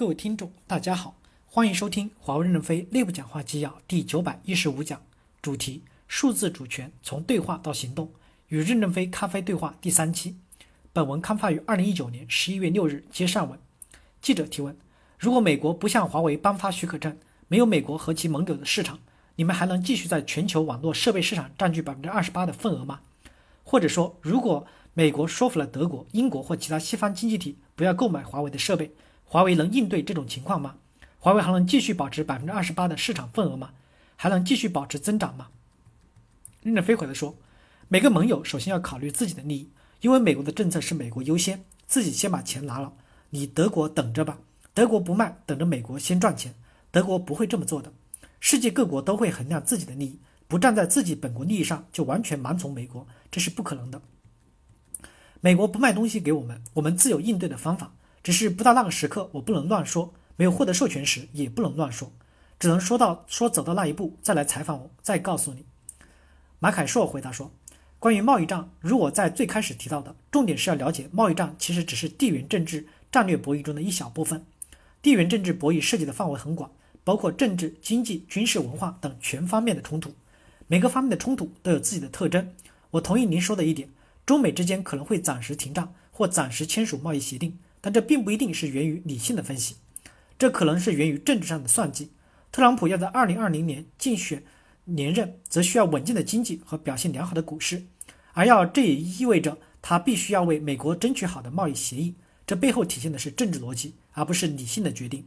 各位听众，大家好，欢迎收听华为任正非内部讲话纪要第九百一十五讲，主题：数字主权从对话到行动，与任正非咖啡对话第三期。本文刊发于二零一九年十一月六日，接上文。记者提问：如果美国不向华为颁发许可证，没有美国和其盟友的市场，你们还能继续在全球网络设备市场占据百分之二十八的份额吗？或者说，如果美国说服了德国、英国或其他西方经济体不要购买华为的设备？华为能应对这种情况吗？华为还能继续保持百分之二十八的市场份额吗？还能继续保持增长吗？任正非回答说：“每个盟友首先要考虑自己的利益，因为美国的政策是美国优先，自己先把钱拿了。你德国等着吧，德国不卖，等着美国先赚钱。德国不会这么做的。世界各国都会衡量自己的利益，不站在自己本国利益上就完全盲从美国，这是不可能的。美国不卖东西给我们，我们自有应对的方法。”只是不到那个时刻，我不能乱说。没有获得授权时，也不能乱说，只能说到说走到那一步再来采访我，再告诉你。马凯硕回答说：“关于贸易战，如我在最开始提到的，重点是要了解贸易战其实只是地缘政治战略博弈中的一小部分。地缘政治博弈涉及的范围很广，包括政治、经济、军事、文化等全方面的冲突。每个方面的冲突都有自己的特征。我同意您说的一点，中美之间可能会暂时停战或暂时签署贸易协定。”但这并不一定是源于理性的分析，这可能是源于政治上的算计。特朗普要在二零二零年竞选连任，则需要稳健的经济和表现良好的股市，而要这也意味着他必须要为美国争取好的贸易协议。这背后体现的是政治逻辑，而不是理性的决定。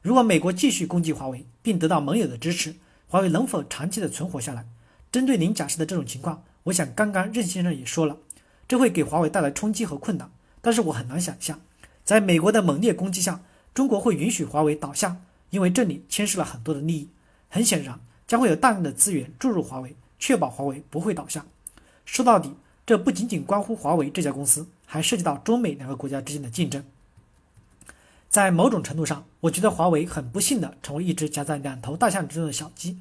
如果美国继续攻击华为，并得到盟友的支持，华为能否长期的存活下来？针对您假设的这种情况，我想刚刚任先生也说了，这会给华为带来冲击和困难。但是我很难想象。在美国的猛烈攻击下，中国会允许华为倒下，因为这里牵涉了很多的利益。很显然，将会有大量的资源注入华为，确保华为不会倒下。说到底，这不仅仅关乎华为这家公司，还涉及到中美两个国家之间的竞争。在某种程度上，我觉得华为很不幸的成为一只夹在两头大象之中的小鸡。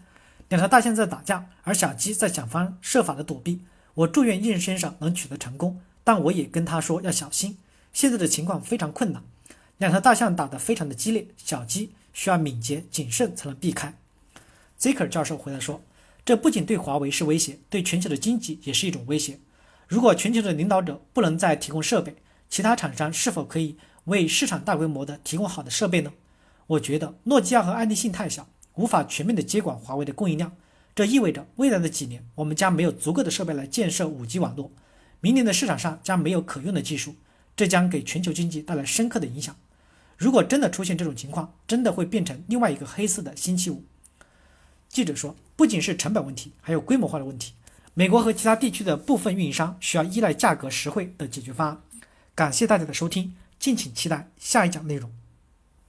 两头大象在打架，而小鸡在想方设法的躲避。我祝愿任先生能取得成功，但我也跟他说要小心。现在的情况非常困难，两条大象打得非常的激烈，小鸡需要敏捷谨慎才能避开。Zaker 教授回答说：“这不仅对华为是威胁，对全球的经济也是一种威胁。如果全球的领导者不能再提供设备，其他厂商是否可以为市场大规模的提供好的设备呢？我觉得诺基亚和爱立信太小，无法全面的接管华为的供应量。这意味着未来的几年，我们将没有足够的设备来建设 5G 网络。明年的市场上将没有可用的技术。”这将给全球经济带来深刻的影响。如果真的出现这种情况，真的会变成另外一个黑色的星期五。记者说，不仅是成本问题，还有规模化的问题。美国和其他地区的部分运营商需要依赖价格实惠的解决方案。感谢大家的收听，敬请期待下一讲内容。